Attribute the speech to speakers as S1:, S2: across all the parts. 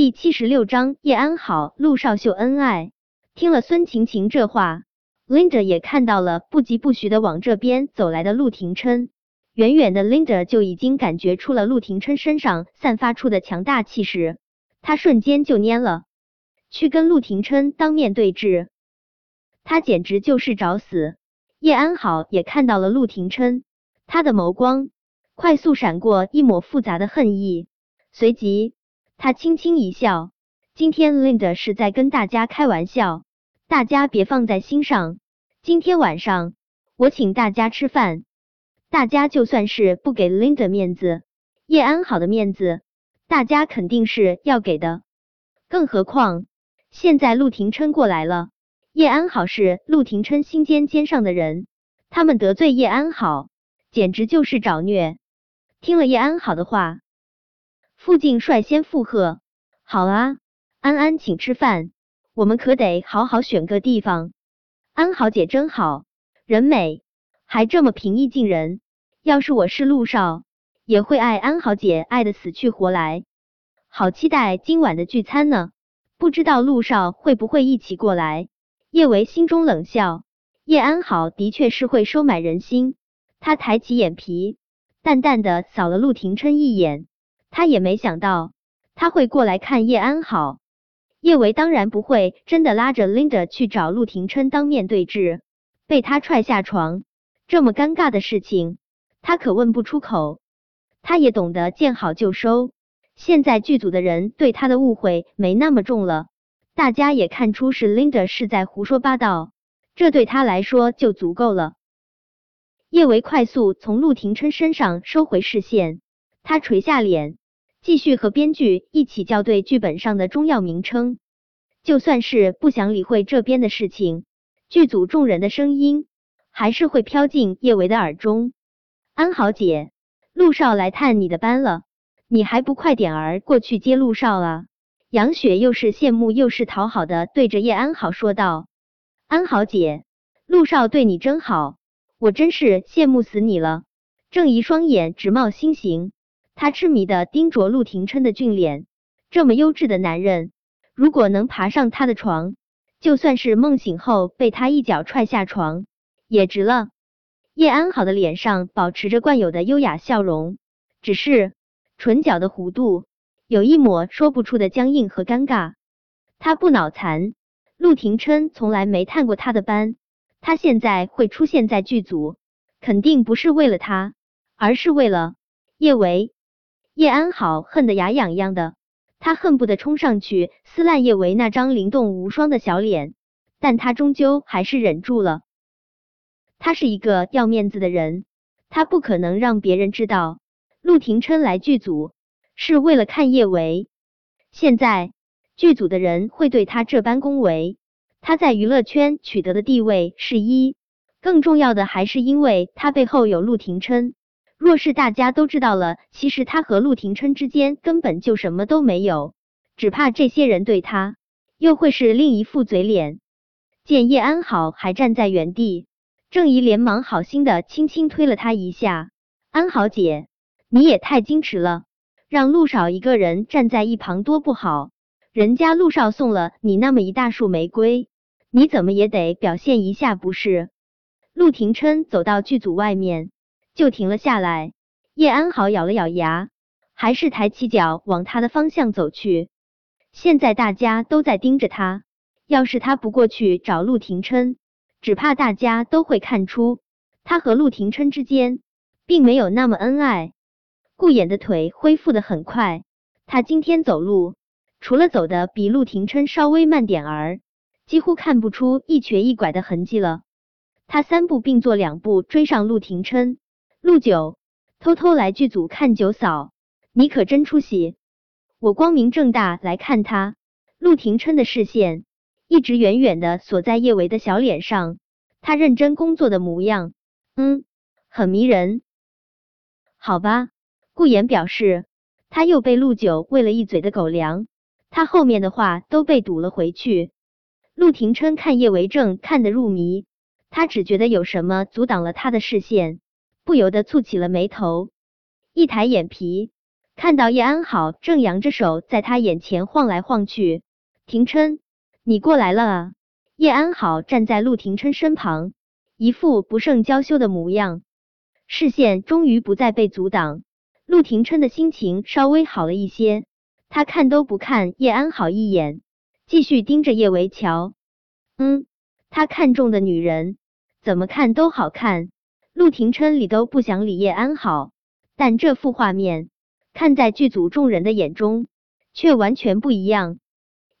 S1: 第七十六章叶安好、陆少秀恩爱。听了孙晴晴这话，Linda 也看到了不疾不徐的往这边走来的陆廷琛。远远的，Linda 就已经感觉出了陆廷琛身上散发出的强大气势，他瞬间就蔫了，去跟陆廷琛当面对质，他简直就是找死。叶安好也看到了陆廷琛，他的眸光快速闪过一抹复杂的恨意，随即。他轻轻一笑，今天 Linda 是在跟大家开玩笑，大家别放在心上。今天晚上我请大家吃饭，大家就算是不给 Linda 面子，叶安好的面子，大家肯定是要给的。更何况现在陆廷琛过来了，叶安好是陆廷琛心尖尖上的人，他们得罪叶安好，简直就是找虐。听了叶安好的话。傅静率先附和：“好啊，安安请吃饭，我们可得好好选个地方。安好姐真好，人美，还这么平易近人。要是我是陆少，也会爱安好姐爱的死去活来。好期待今晚的聚餐呢，不知道陆少会不会一起过来？”叶维心中冷笑：叶安好的确是会收买人心。他抬起眼皮，淡淡的扫了陆廷琛一眼。他也没想到他会过来看叶安好，叶维当然不会真的拉着 Linda 去找陆廷琛当面对质，被他踹下床，这么尴尬的事情他可问不出口。他也懂得见好就收，现在剧组的人对他的误会没那么重了，大家也看出是 Linda 是在胡说八道，这对他来说就足够了。叶维快速从陆廷琛身上收回视线，他垂下脸。继续和编剧一起校对剧本上的中药名称，就算是不想理会这边的事情，剧组众人的声音还是会飘进叶维的耳中。安好姐，陆少来探你的班了，你还不快点儿过去接陆少啊？杨雪又是羡慕又是讨好的对着叶安好说道：“安好姐，陆少对你真好，我真是羡慕死你了。”郑怡双眼直冒星星。他痴迷的盯着陆廷琛的俊脸，这么优质的男人，如果能爬上他的床，就算是梦醒后被他一脚踹下床，也值了。叶安好的脸上保持着惯有的优雅笑容，只是唇角的弧度有一抹说不出的僵硬和尴尬。他不脑残，陆廷琛从来没探过他的班，他现在会出现在剧组，肯定不是为了他，而是为了叶维。叶安好恨得牙痒痒的，他恨不得冲上去撕烂叶维那张灵动无双的小脸，但他终究还是忍住了。他是一个要面子的人，他不可能让别人知道陆廷琛来剧组是为了看叶维。现在剧组的人会对他这般恭维，他在娱乐圈取得的地位是一，更重要的还是因为他背后有陆廷琛。若是大家都知道了，其实他和陆廷琛之间根本就什么都没有，只怕这些人对他又会是另一副嘴脸。见叶安好还站在原地，郑怡连忙好心的轻轻推了他一下：“安好姐，你也太矜持了，让陆少一个人站在一旁多不好。人家陆少送了你那么一大束玫瑰，你怎么也得表现一下不是？”陆廷琛走到剧组外面。就停了下来，叶安好咬了咬牙，还是抬起脚往他的方向走去。现在大家都在盯着他，要是他不过去找陆廷琛，只怕大家都会看出他和陆廷琛之间并没有那么恩爱。顾衍的腿恢复的很快，他今天走路除了走的比陆廷琛稍微慢点儿，几乎看不出一瘸一拐的痕迹了。他三步并作两步追上陆廷琛。陆九偷偷来剧组看九嫂，你可真出息！我光明正大来看他。陆廷琛的视线一直远远的锁在叶维的小脸上，他认真工作的模样，嗯，很迷人。好吧，顾言表示他又被陆九喂了一嘴的狗粮，他后面的话都被堵了回去。陆廷琛看叶维正看得入迷，他只觉得有什么阻挡了他的视线。不由得蹙起了眉头，一抬眼皮，看到叶安好正扬着手在他眼前晃来晃去，廷琛，你过来了啊！叶安好站在陆廷琛身旁，一副不胜娇羞的模样，视线终于不再被阻挡。陆廷琛的心情稍微好了一些，他看都不看叶安好一眼，继续盯着叶维乔。嗯，他看中的女人怎么看都好看。陆廷琛理都不想理叶安好，但这幅画面看在剧组众人的眼中却完全不一样。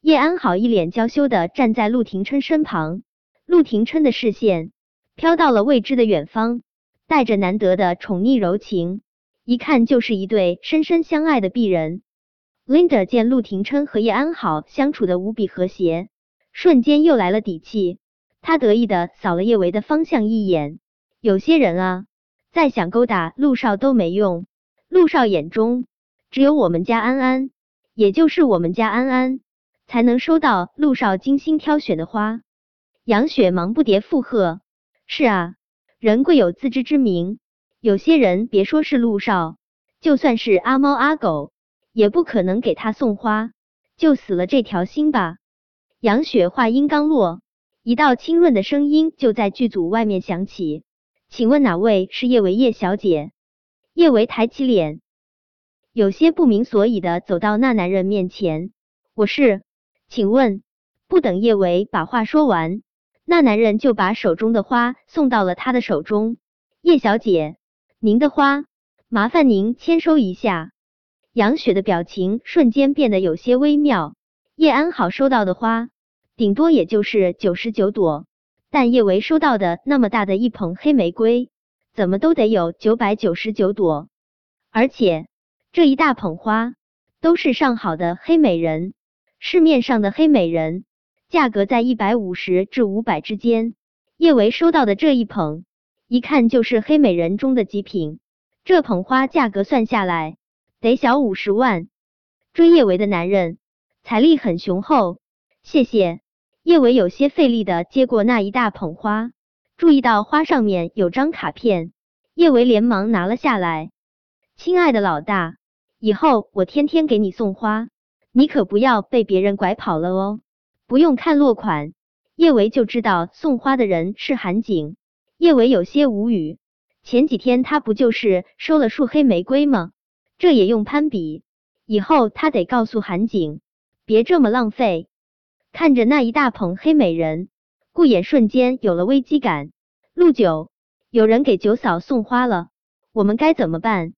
S1: 叶安好一脸娇羞的站在陆廷琛身旁，陆廷琛的视线飘到了未知的远方，带着难得的宠溺柔情，一看就是一对深深相爱的璧人。Linda 见陆廷琛和叶安好相处的无比和谐，瞬间又来了底气，他得意的扫了叶维的方向一眼。有些人啊，再想勾搭陆少都没用。陆少眼中只有我们家安安，也就是我们家安安才能收到陆少精心挑选的花。杨雪忙不迭附和：“是啊，人贵有自知之明。有些人别说是陆少，就算是阿猫阿狗，也不可能给他送花，就死了这条心吧。”杨雪话音刚落，一道清润的声音就在剧组外面响起。请问哪位是叶维叶小姐？叶维抬起脸，有些不明所以的走到那男人面前。我是，请问。不等叶维把话说完，那男人就把手中的花送到了他的手中。叶小姐，您的花，麻烦您签收一下。杨雪的表情瞬间变得有些微妙。叶安好收到的花，顶多也就是九十九朵。但叶维收到的那么大的一捧黑玫瑰，怎么都得有九百九十九朵，而且这一大捧花都是上好的黑美人，市面上的黑美人价格在一百五十至五百之间，叶维收到的这一捧，一看就是黑美人中的极品，这捧花价格算下来得小五十万。追叶维的男人财力很雄厚，谢谢。叶维有些费力的接过那一大捧花，注意到花上面有张卡片，叶维连忙拿了下来。亲爱的老大，以后我天天给你送花，你可不要被别人拐跑了哦。不用看落款，叶维就知道送花的人是韩景。叶维有些无语，前几天他不就是收了束黑玫瑰吗？这也用攀比？以后他得告诉韩景，别这么浪费。看着那一大捧黑美人，顾衍瞬间有了危机感。陆九，有人给九嫂送花了，我们该怎么办？